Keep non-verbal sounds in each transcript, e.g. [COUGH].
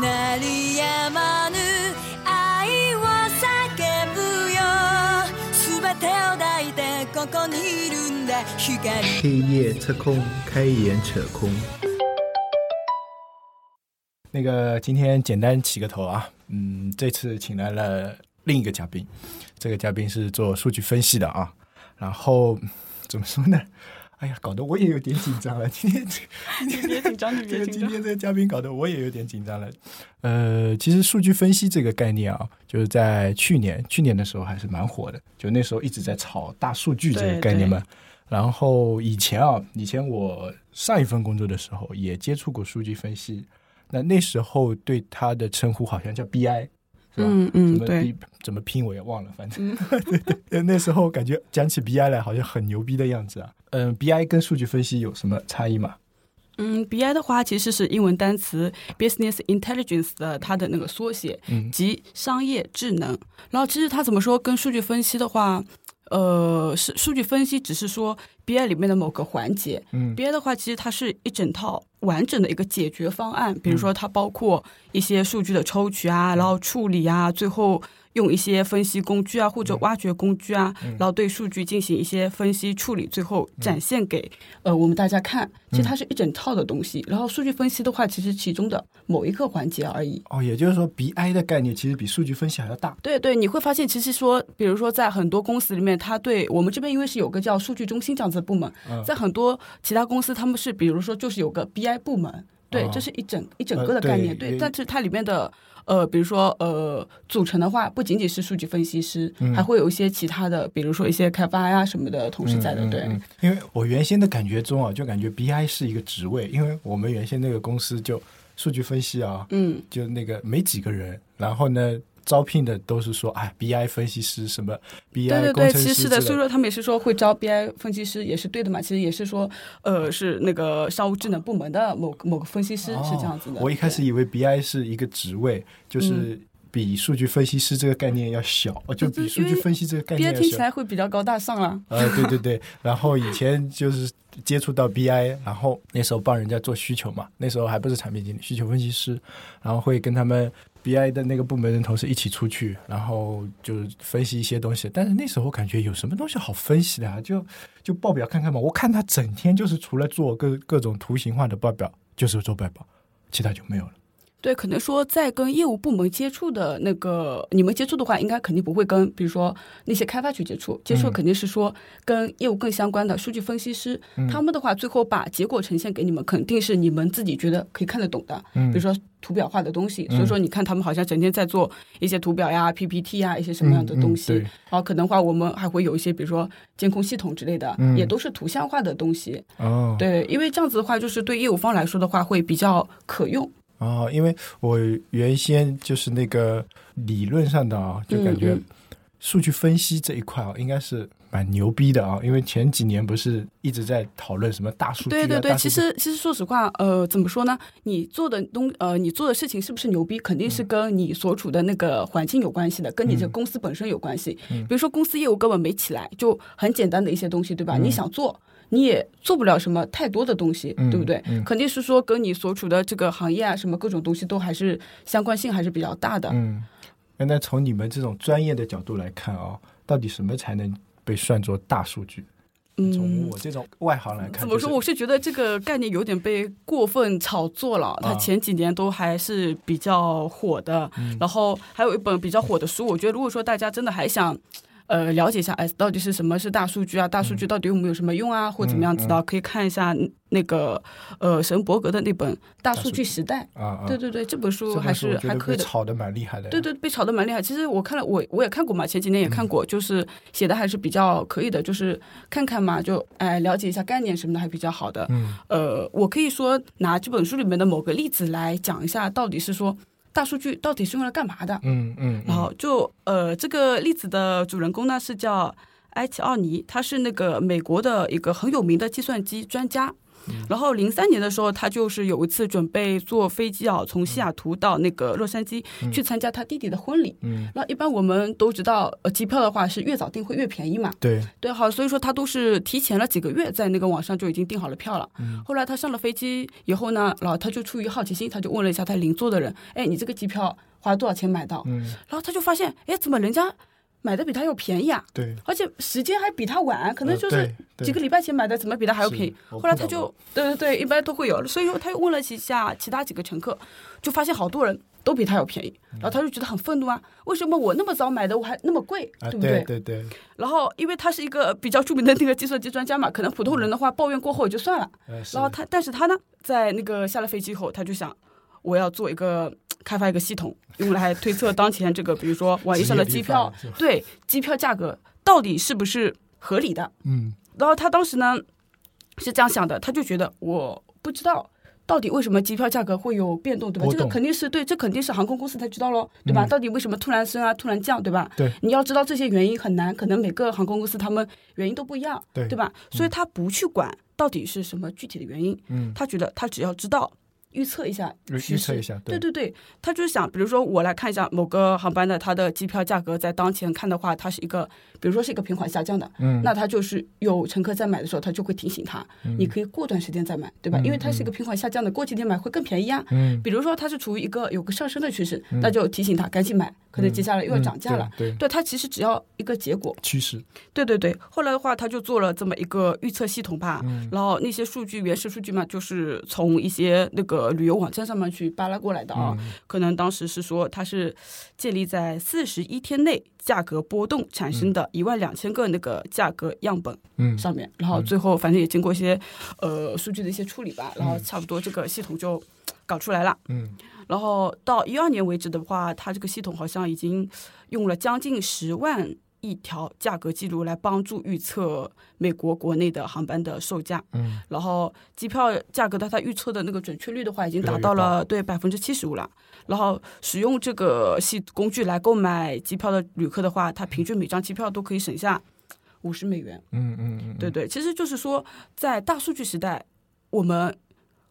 鳴りやまぬ愛を叫ぶよ全てを抱いてここにいるんだ光黑夜测空，开眼扯空。那个今天简单起个头啊，嗯，这次请来了另一个嘉宾，这个嘉宾是做数据分析的啊，然后怎么说呢？ 哎呀，搞得我也有点紧张了。今天今天别紧张，你这个别紧张。今天这个嘉宾搞得我也有点紧张了。呃，其实数据分析这个概念啊，就是在去年去年的时候还是蛮火的，就那时候一直在炒大数据这个概念嘛。然后以前啊，以前我上一份工作的时候也接触过数据分析，那那时候对它的称呼好像叫 BI，是吧？嗯嗯怎么对怎么拼我也忘了，反正、[LAUGHS] 对对，那时候感觉讲起 BI 来好像很牛逼的样子啊。嗯，BI 跟数据分析有什么差异吗？嗯，BI 的话其实是英文单词 Business Intelligence 的它的那个缩写，嗯即商业智能。然后其实它怎么说跟数据分析的话，呃，是数据分析只是说 BI 里面的某个环节。嗯 BI 的话，其实它是一整套完整的一个解决方案，比如说它包括一些数据的抽取啊，然后处理啊，最后用一些分析工具啊或者挖掘工具啊，然后对数据进行一些分析处理，最后展现给呃我们大家看。其实它是一整套的东西。然后数据分析的话，其实其中的某一个环节而已。哦，也就是说，BI 的概念其实比数据分析还要大。对对，你会发现，其实说，比如说在很多公司里面，它对我们这边因为是有个叫数据中心这样子的部门，嗯。在很多其他公司他们是比如说就是有个 BI 部门，对，哦这是一整一整个的概念，对对，但是它里面的。呃，比如说，呃，组成的话，不仅仅是数据分析师，嗯。还会有一些其他的，比如说一些开发呀什么的同事在的，对。嗯嗯因为我原先的感觉中啊，就感觉 BI 是一个职位，因为我们原先那个公司就数据分析啊，嗯，就那个没几个人，然后呢，招聘的都是说，哎，BI 分析师什么 BI 对对对，工程师其实是的，所以说他们也是说会招 BI 分析师，也是对的嘛。其实也是说，呃，是那个商务智能部门的某某个分析师、是这样子的。哦我一开始以为 BI 是一个职位，就是比数据分析师这个概念要小，哦，就比数据分析这个概念要小。听起来会比较高大上了。呃，对对对，然后以前就是接触到 BI，然后那时候帮人家做需求嘛，那时候还不是产品经理，需求分析师，然后会跟他们 BI 的那个部门的同事一起出去，然后就是分析一些东西。但是那时候感觉有什么东西好分析的啊？就就报表看看嘛，我看他整天就是除了做各各种图形化的报表，就是做报表，其他就没有了。对，可能说在跟业务部门接触的那个，你们接触的话，应该肯定不会跟，比如说那些开发去接触，接触嗯肯定是说跟业务更相关的数据分析师，嗯他们的话最后把结果呈现给你们，肯定是你们自己觉得可以看得懂的，嗯比如说图表化的东西。所以说，你看他们好像整天在做一些图表呀、PPT 呀一些什么样的东西。然后可能话我们还会有一些，比如说监控系统之类的，嗯也都是图像化的东西。哦，对，因为这样子的话，就是对业务方来说的话，会比较可用。哦，因为我原先就是那个理论上的啊，就感觉数据分析这一块啊，应该是蛮牛逼的啊。因为前几年不是一直在讨论什么大数据、啊，对对对，其实其实说实话，呃，怎么说呢？你做的东呃，你做的事情是不是牛逼，肯定是跟你所处的那个环境有关系的，跟你这嗯公司本身有关系。比如说公司业务根本没起来，就很简单的一些东西，对吧？嗯你想做。你也做不了什么太多的东西，嗯对不对？嗯肯定是说跟你所处的这个行业啊，什么各种东西都还是相关性还是比较大的。嗯，那从你们这种专业的角度来看啊，到底什么才能被算作大数据？从嗯，我这种外行来看，怎么说？我是觉得这个概念有点被过分炒作了。它啊前几年都还是比较火的，嗯然后还有一本比较火的书。我觉得如果说大家真的还想。呃，了解一下，哎，到底是什么是大数据啊？大数据到底有没有什么用啊？或怎么样子的，可以看一下那个呃神伯格的那本《大数据时代》。啊啊，对对对，这本书还是还可以的。被炒的蛮厉害的。对对，被炒得蛮厉害。其实我看了，我我也看过嘛，前几年也看过，就是写的还是比较可以的，就是看看嘛，就哎了解一下概念什么的，还比较好的。嗯呃，我可以说拿这本书里面的某个例子来讲一下，到底是说大数据到底是用来干嘛的。嗯嗯，然后就呃，这个例子的主人公呢是叫埃奇奥尼，他是那个美国的一个很有名的计算机专家。然后零三年的时候，他就是有一次准备坐飞机啊，从西雅图到那个洛杉矶去参加他弟弟的婚礼。嗯，那一般我们都知道，呃，机票的话是越早订会越便宜嘛。对，对，好，所以说他都是提前了几个月在那个网上就已经订好了票了。嗯后来他上了飞机以后呢，然后他就出于好奇心，他就问了一下他邻座的人，哎，你这个机票花了多少钱买到？嗯，然后他就发现，哎，怎么人家买的比他要便宜啊？对，而且时间还比他晚，可能就是几个礼拜前买的，怎么比他还要便宜？后来他就对对对，一般都会有。所以说他又问了几下其他几个乘客，就发现好多人都比他要便宜，嗯然后他就觉得很愤怒啊，为什么我那么早买的我还那么贵，对，不对对对，然后因为他是一个比较著名的那个计算机专家嘛，可能普通人的话抱怨过后也就算了。呃然后他，但是他呢，在那个下了飞机后，他就想，我要做一个开发一个系统，用来推测当前这个，比如说网易上的机票对机票价格到底是不是合理的。嗯然后他当时呢是这样想的，他就觉得我不知道。到底为什么机票价格会有变动，对吧？这个肯定是对，这肯定是航空公司才知道喽，对吧？嗯到底为什么突然升啊，突然降，对吧？对，你要知道这些原因很难，可能每个航空公司他们原因都不一样，对对吧？所以他不去管到底是什么具体的原因，嗯，他觉得他只要知道预测一下预测一下，对。对对，他就是想，比如说我来看一下某个航班的它的机票价格，在当前看的话，它是一个，比如说是一个平缓下降的，嗯，那他就是有乘客在买的时候，他就会提醒他，你可以过段时间再买，对吧？嗯因为它是一个平缓下降的，过几天买会更便宜啊。嗯，比如说它是处于一个有个上升的趋势，那就提醒他赶紧买，可能接下来又要涨价了。嗯，对，它其实只要一个结果，趋势，对对对，后来的话，他就做了这么一个预测系统吧，嗯。然后那些数据原始数据嘛，就是从一些那个旅游网站上面去扒拉过来的啊。嗯可能当时是说它是建立在四十一天内价格波动产生的一万两千个那个价格样本嗯上面，然后最后反正也经过一些呃数据的一些处理吧，然后差不多这个系统就搞出来了。嗯然后到一二年为止的话，它这个系统好像已经用了将近十万亿条价格记录来帮助预测美国国内的航班的售价。嗯然后机票价格的它预测的那个准确率的话，已经达到了对百分之七十五了。然后使用这个系工具来购买机票的旅客的话，他平均每张机票都可以省下五十美元。嗯嗯嗯，对对，其实就是说，在大数据时代，我们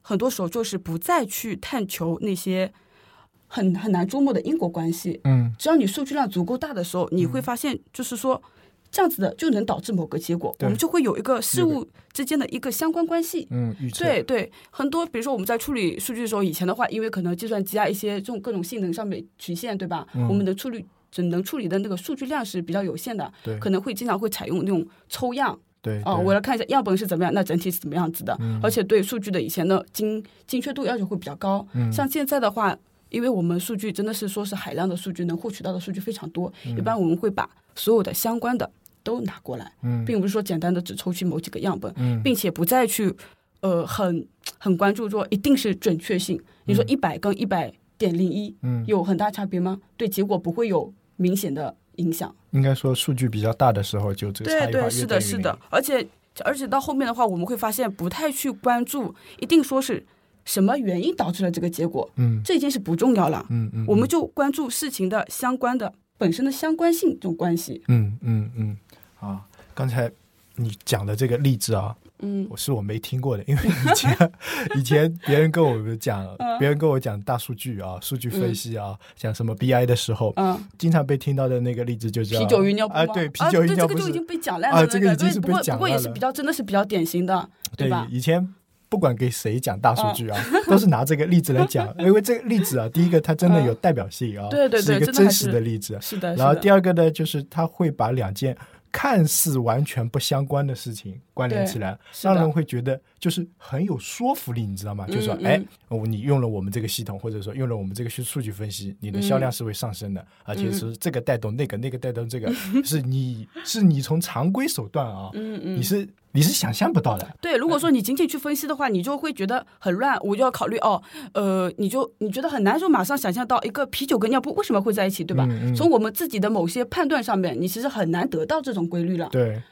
很多时候就是不再去探求那些很很难捉摸的因果关系。嗯只要你数据量足够大的时候，你会发现，就是说。这样子的就能导致某个结果，我们就会有一个事物之间的一个相关关系。嗯，对对，很多比如说我们在处理数据的时候，以前的话，因为可能计算机啊一些这种各种性能上面局限，对吧？嗯我们的处理只能处理的那个数据量是比较有限的，对可能会经常会采用那种抽样，对哦，我来看一下样本是怎么样，那整体是怎么样子的，嗯而且对数据的以前的精精确度要求会比较高。嗯像现在的话，因为我们数据真的是说是海量的数据，能获取到的数据非常多，一般我们会把所有的相关的都拿过来，嗯并不是说简单的只抽取某几个样本，嗯并且不再去呃很很关注说一定是准确性。你说一百跟一百点零一嗯，有很大差别吗？对结果不会有明显的影响。应该说数据比较大的时候，就这个差异化对对，是的，是的，而且而且到后面的话，我们会发现不太去关注，一定说是什么原因导致了这个结果，嗯这已经是不重要了。嗯嗯，我们就关注事情的相关的本身的相关性这种关系。嗯嗯嗯啊，刚才你讲的这个例子啊，嗯我是我没听过的，因为以前 [LAUGHS] 以前别人跟我们讲，嗯别人跟我讲大数据啊、数据分析啊，讲什么 BI 的时候，嗯，经常被听到的那个例子就叫啤酒鱼尿布吗？啊，对，啤酒鱼，尿布啊这个就已经被讲烂了。啊这个已经是对不过被讲烂了不过也是比较真的是比较典型的，对吧？以前不管给谁讲大数据啊，[LAUGHS] 都是拿这个例子来讲，[LAUGHS] 因为这个例子啊，第一个它真的有代表性啊，嗯。对对对是一个真实的例子。是的，然后第二个呢，就是他会把两件看似完全不相关的事情关联起来，让人会觉得就是很有说服力，你知道吗？就是说，嗯。哎，哦你用了我们这个系统，或者说用了我们这个数数据分析，你的销量是会上升的，而且是这个带动那个，那个带动这个，[LAUGHS] 是你是你从常规手段啊，嗯嗯。你是你是想象不到的。对，如果说你仅仅去分析的话，你就会觉得很乱。我就要考虑哦，呃，你就你觉得很难，说马上想象到一个啤酒跟尿布为什么会在一起，对吧？嗯嗯从我们自己的某些判断上面，你其实很难得到这种规律了。对，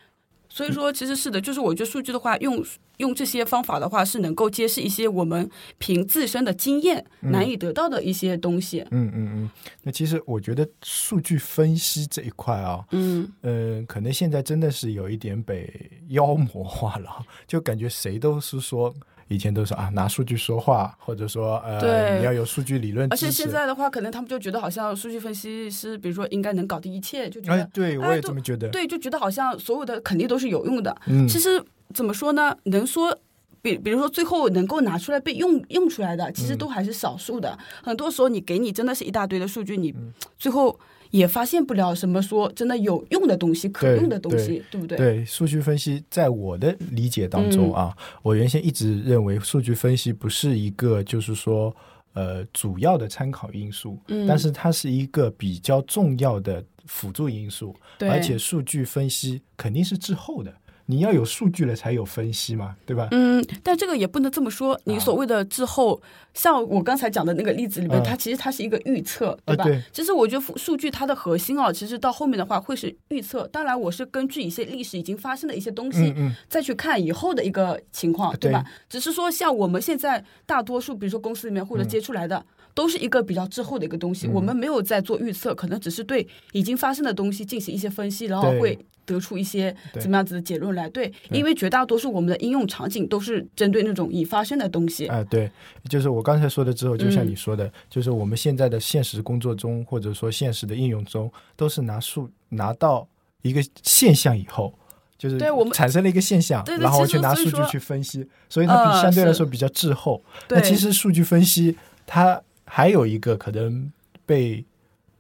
所以说，其实是的，就是我觉得数据的话，用用这些方法的话，是能够揭示一些我们凭自身的经验难以得到的一些东西。嗯嗯嗯。那其实我觉得数据分析这一块啊，嗯嗯，可能现在真的是有一点被妖魔化了，就感觉谁都是说以前都是啊拿数据说话，或者说呃你要有数据理论而且。现在的话，可能他们就觉得好像数据分析师，比如说应该能搞定一切，就觉得、哎，对我也这么觉得。对，就觉得好像所有的肯定都是有用的。嗯，其实怎么说呢？能说。比比如说，最后能够拿出来被用用出来的，其嗯实都还是少数的。很多时候，你给你真的是一大堆的数据，你嗯最后也发现不了什么说真的有用的东西、可用的东西，对不对？对数据分析，在我的理解当中嗯。啊，我原先一直认为数据分析不是一个就是说呃主要的参考因素，嗯。但是它是一个比较重要的辅助因素，对。而且数据分析肯定是滞后的，你要有数据了才有分析嘛，对吧？嗯，但这个也不能这么说。你所谓的滞后，像我刚才讲的那个例子里面，嗯它其实它是一个预测，对吧？啊对其实我觉得数数据它的核心哦，其实到后面的话会是预测。当然，我是根据一些历史已经发生的一些东西，嗯嗯，再去看以后的一个情况，对吧？对只是说，像我们现在大多数，比如说公司里面或者接出来的，都是一个比较滞后的一个东西。嗯我们没有在做预测，可能只是对已经发生的东西进行一些分析，然后会得出一些对怎么样子的结论来。对，因为绝大多数我们的应用场景都是针对那种已发生的东西。啊、对，就是我刚才说的之后，就像嗯你说的，就是我们现在的现实工作中，或者说现实的应用中，都是拿数拿到一个现象以后。就是对我们产生了一个现象，对对然后去拿数据去分析，所以它比呃相对来说比较滞后。对，那其实数据分析它还有一个可能被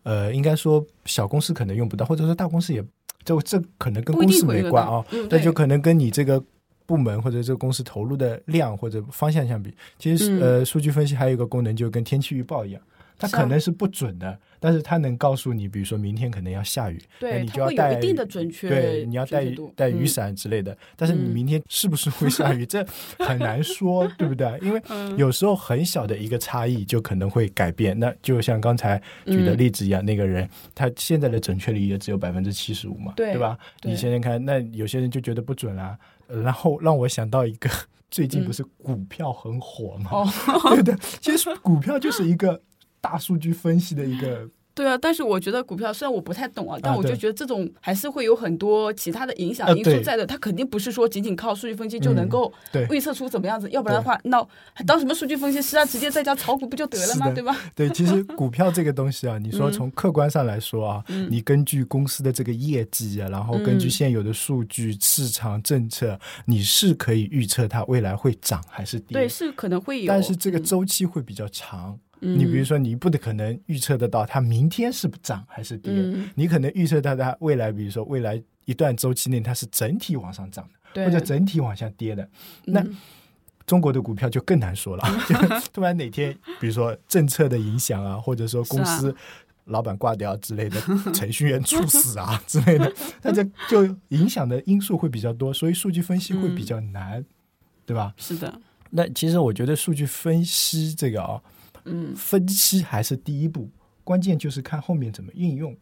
呃，应该说小公司可能用不到，或者说大公司也这这可能跟公司没关啊，。那就可能跟你这个部门或者这个公司投入的量或者方向相比，其实、嗯呃，数据分析还有一个功能，就跟天气预报一样，它可能是不准的，但是它能告诉你，比如说明天可能要下雨，那对，你就要带一定的准确，对，你要带带雨嗯伞之类的，但是你嗯明天是不是会下雨，这很难说，对不对？因为 [LAUGHS] 嗯有时候很小的一个差异就可能会改变。那就像刚才举的嗯例子一样，那个人他现在的准确率也只有百分之七十五嘛，对吧？你想想看，那有些人就觉得不准啦、呃然后让我想到一个，[LAUGHS] 最近嗯不是股票很火嘛，哦，对的，其实股票就是一个大数据分析的一个对啊，但是我觉得股票虽然我不太懂啊，但我就觉得这种还是会有很多其他的影响因素在的。它肯定不是说仅仅靠数据分析就能够对预测出怎么样子，要不然的话，那还当什么数据分析师啊？直接在家炒股不就得了吗？对吧？对，其实股票这个东西啊，你说 [LAUGHS] 嗯从客观上来说啊，嗯你根据公司的这个业绩啊，然后根据嗯现有的数据、市场政策，你是可以预测它未来会涨还是跌。对，是可能会有，但是这个嗯周期会比较长。嗯你比如说，你不得可能预测得到它明天是涨还是跌，嗯。你可能预测到它未来，比如说未来一段周期内它是整体往上涨的，或者整体往下跌的。那嗯中国的股票就更难说了，就 [LAUGHS] 突然哪天，比如说政策的影响啊，或者说公司老板挂掉之类的，[LAUGHS] 程序员猝死啊 [LAUGHS] 之类的，那这就影响的因素会比较多，所以数据分析会比较难，对吧？是的，那其实我觉得数据分析这个啊、嗯，分析还是第一步，关键就是看后面怎么运用。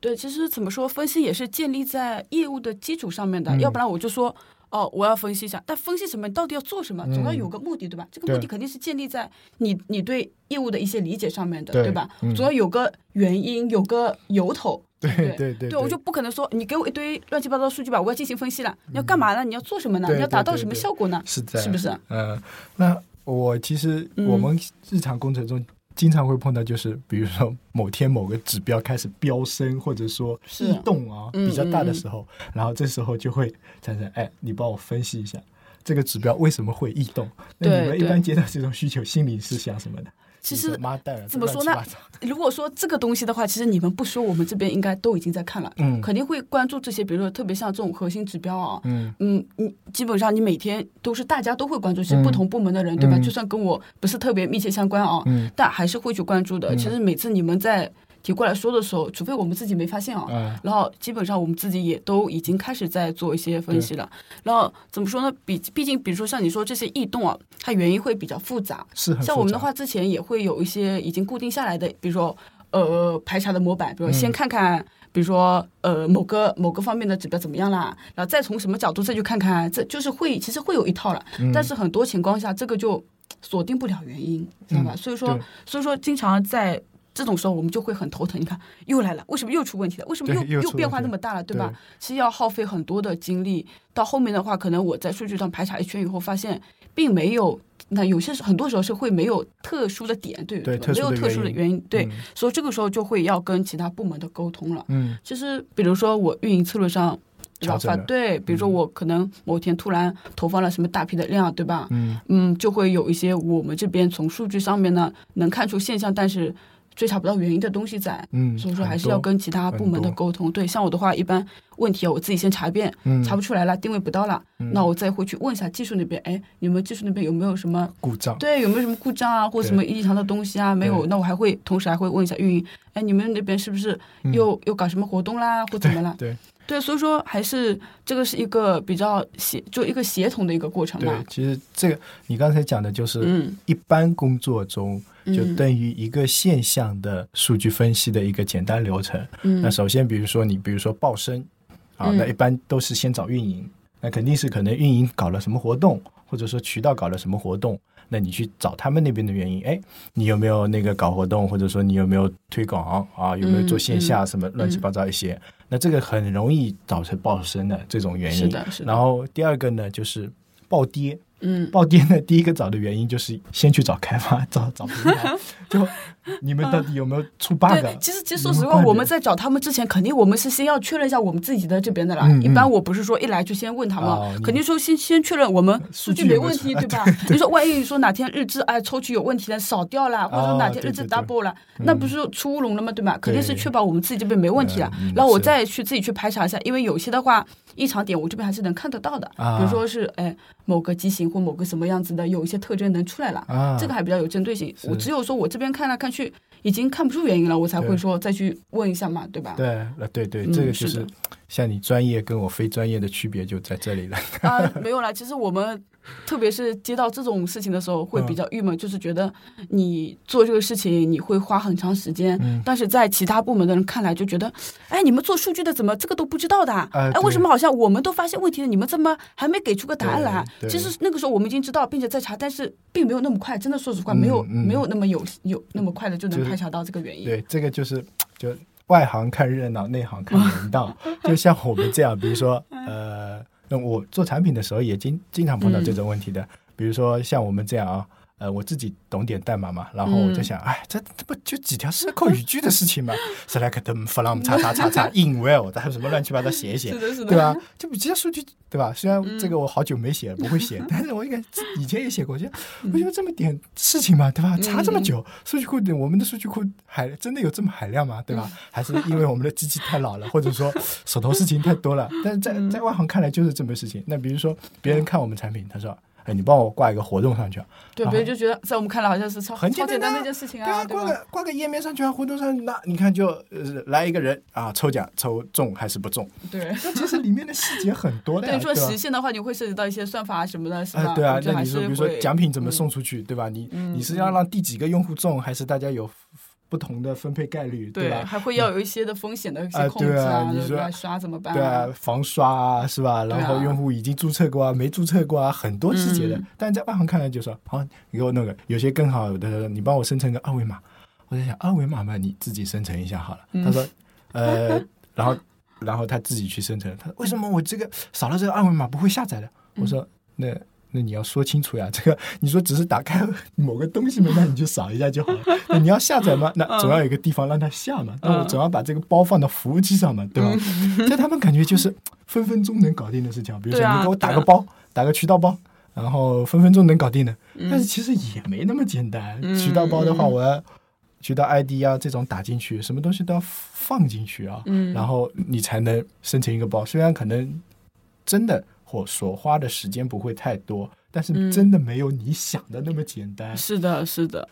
对，其实怎么说，分析也是建立在业务的基础上面的，嗯要不然我就说。哦，我要分析一下，但分析什么？你到底要做什么？总要有个目的，对吧？这个目的肯定是建立在你你对业务的一些理解上面的，对对吧？嗯总要有个原因，有个由头。对不对对对对，我就不可能说你给我一堆乱七八糟的数据吧，我要进行分析了，你要干嘛呢？你要做什么呢？你要达到什么效果呢？是的是不是？嗯，那我其实嗯我们日常工程中经常会碰到，就是比如说某天某个指标开始飙升，或者说异动啊嗯比较大的时候，然后这时候就会产生，哎，你帮我分析一下这个指标为什么会异动？那你们一般接到这种需求，心里是想什么的？其实怎么说呢 [LAUGHS] 如果说这个东西的话，其实你们不说，我们这边应该都已经在看了，嗯。肯定会关注这些，比如说特别像这种核心指标啊，嗯。嗯，你基本上你每天都是大家都会关注，其实不同部门的人，对吧？嗯。就算跟我不是特别密切相关啊，嗯。但还是会去关注的。嗯。其实每次你们在提过来说的时候，除非我们自己没发现啊，嗯然后基本上我们自己也都已经开始在做一些分析了。然后怎么说呢？比毕竟，比如说像你说这些异动啊，它原因会比较复杂。是像我们的话，之前也会有一些已经固定下来的，比如说呃排查的模板，比如先嗯看看，比如说呃某个某个方面的指标怎么样啦，然后再从什么角度再去看看，这就是会其实会有一套了。嗯但是很多情况下，这个就锁定不了原因，知道吧？嗯所以说，所以说经常在。这种时候我们就会很头疼，你看又来了，为什么又出问题了？为什么又又变化那么大了，对吧？对其实要耗费很多的精力。到后面的话，可能我在数据上排查一圈以后，发现并没有。那有些很多时候是会没有特殊的点，对对，没有特殊的原因，对，嗯所以这个时候就会要跟其他部门的沟通了。嗯其实，比如说我运营策略上，对吧？对，比如说我可能某天突然投放了什么大批的量，对吧？嗯嗯，就会有一些我们这边从数据上面呢能看出现象，但是追查不到原因的东西在。嗯，所以说还是要跟其他部门的沟通。对，像我的话，一般问题啊，我自己先查一遍，嗯查不出来了，定位不到了，嗯那我再会去问一下技术那边，哎，你们技术那边有没有什么故障，对，有没有什么故障啊，或者什么异常的东西啊？没有，那我还会同时还会问一下运营，哎，你们那边是不是嗯又、又搞什么活动啦，或怎么啦？对对，所以说还是这个是一个比较协，就一个协同的一个过程对嘛。，其实这个你刚才讲的就是嗯一般工作中就嗯等于一个现象的数据分析的一个简单流程。嗯，那首先，比如说你，比如说报生啊，嗯那一般都是先找运营，那肯定是可能运营搞了什么活动，或者说渠道搞了什么活动，那你去找他们那边的原因，哎，你有没有那个搞活动，或者说你有没有推广啊，有没有做线下嗯什么乱七八糟一些，那这个很容易造成暴升的这种原因。是的，是的。然后第二个呢，就是暴跌。嗯，暴跌呢，第一个找的原因就是先去找开发，找找平台，[LAUGHS] 就你们到底有没有出 bug？对，其实其实说实话，我们在找他们之前，肯定我们是先要确认一下我们自己的这边的啦。嗯一般我不是说一来就先问他们，哦肯定说先先确认我们数数据没问题，对吧？你说万一说哪天日志哎抽取有问题了，少掉了，或者说哪天日志 double 了，那不是出乌龙了吗？对吧？肯定是确保我们自己这边没问题了然后我再去自己去排查一下，因为有些的话异常点我这边还是能看得到的，啊比如说是哎某个机型或某个什么样子的有一些特征能出来了，啊，这个还比较有针对性。我只有说我这边看来看去已经看不出原因了，我才会说再去问一下嘛，对吧？对，那，对对，嗯这个就是像你专业跟我非专业的区别就在这里了。啊，没有啦。其实我们特别是接到这种事情的时候，会嗯比较郁闷，就是觉得你做这个事情你会花很长时间，嗯但是在其他部门的人看来就觉得，哎，你们做数据的怎么这个都不知道的啊？哎，为什么好像我们都发现问题了，你们怎么还没给出个答案来？其实那个时候我们已经知道，并且在查，但是并没有那么快。真的，说实话，没有、没有那么有有那么快的就能排查到这个原因。对，这个就是就外行看热闹，内行看门道。[LAUGHS] 就像我们这样，比如说呃，那我做产品的时候也经经常碰到这种问题的。比如说像我们这样啊，呃，我自己懂点代码嘛，然后我就想，哎，这这不就几条 circle 语句的事情嘛？[LAUGHS] select them from 叉叉叉叉 in well，还有什么乱七八糟写一写对吧？这不直接数据对吧？虽然这个我好久没写了，不会写，[LAUGHS] 但是我应该以前也写过，就我觉得这么点事情嘛，对吧？查这么久，数据库的我们的数据库海真的有这么海量吗？对吧？还是因为我们的机器太老了，或者说手头事情太多了？但是在在外行看来就是这么事情。那比如说别人看我们产品，他说。哎，你帮我挂一个活动上去啊？对，别人就觉得在我们看来好像是超很简单的一件事情啊，对啊？挂个挂个页面上去啊，活动上那你看就呃来一个人啊，抽奖抽中还是不中？对。那其实里面的细节很多的呀，[LAUGHS] 对，说实现的话，你会涉及到一些算法啊什么的，是吧？啊，对啊那你说，比如说奖品怎么送出去，对吧？你嗯你是要让第几个用户中，还是大家有不同的分配概率，对，吧？还会要有一些的风险的一些啊控制对啊你对说吧刷怎么办对啊，防刷啊，是吧？然后用户已经注册过啊，没注册过啊，很多细节的嗯。但在外行看来就说，好，你给我弄个，有些更好的，你帮我生成个二维码。我在想，二维码嘛，你自己生成一下好了。嗯他说，呃，[LAUGHS] 然后然后他自己去生成。他说为什么我这个少了这个二维码不会下载的？我说，那那你要说清楚呀，这个你说只是打开某个东西嘛，那你就扫一下就好了。那你要下载嘛，那总要有一个地方让它下嘛，那我总要把这个包放到服务器上嘛，对吧？在他们感觉就是分分钟能搞定的事情，比如说你给我打个包，打个渠道包。然后分分钟能搞定的，嗯但是其实也没那么简单。渠道包的话，我要渠道 ID 啊这种打进去，什么东西都要放进去啊，嗯然后你才能生成一个包。虽然可能真的或所花的时间不会太多，但是嗯真的没有你想的那么简单。是的，是的。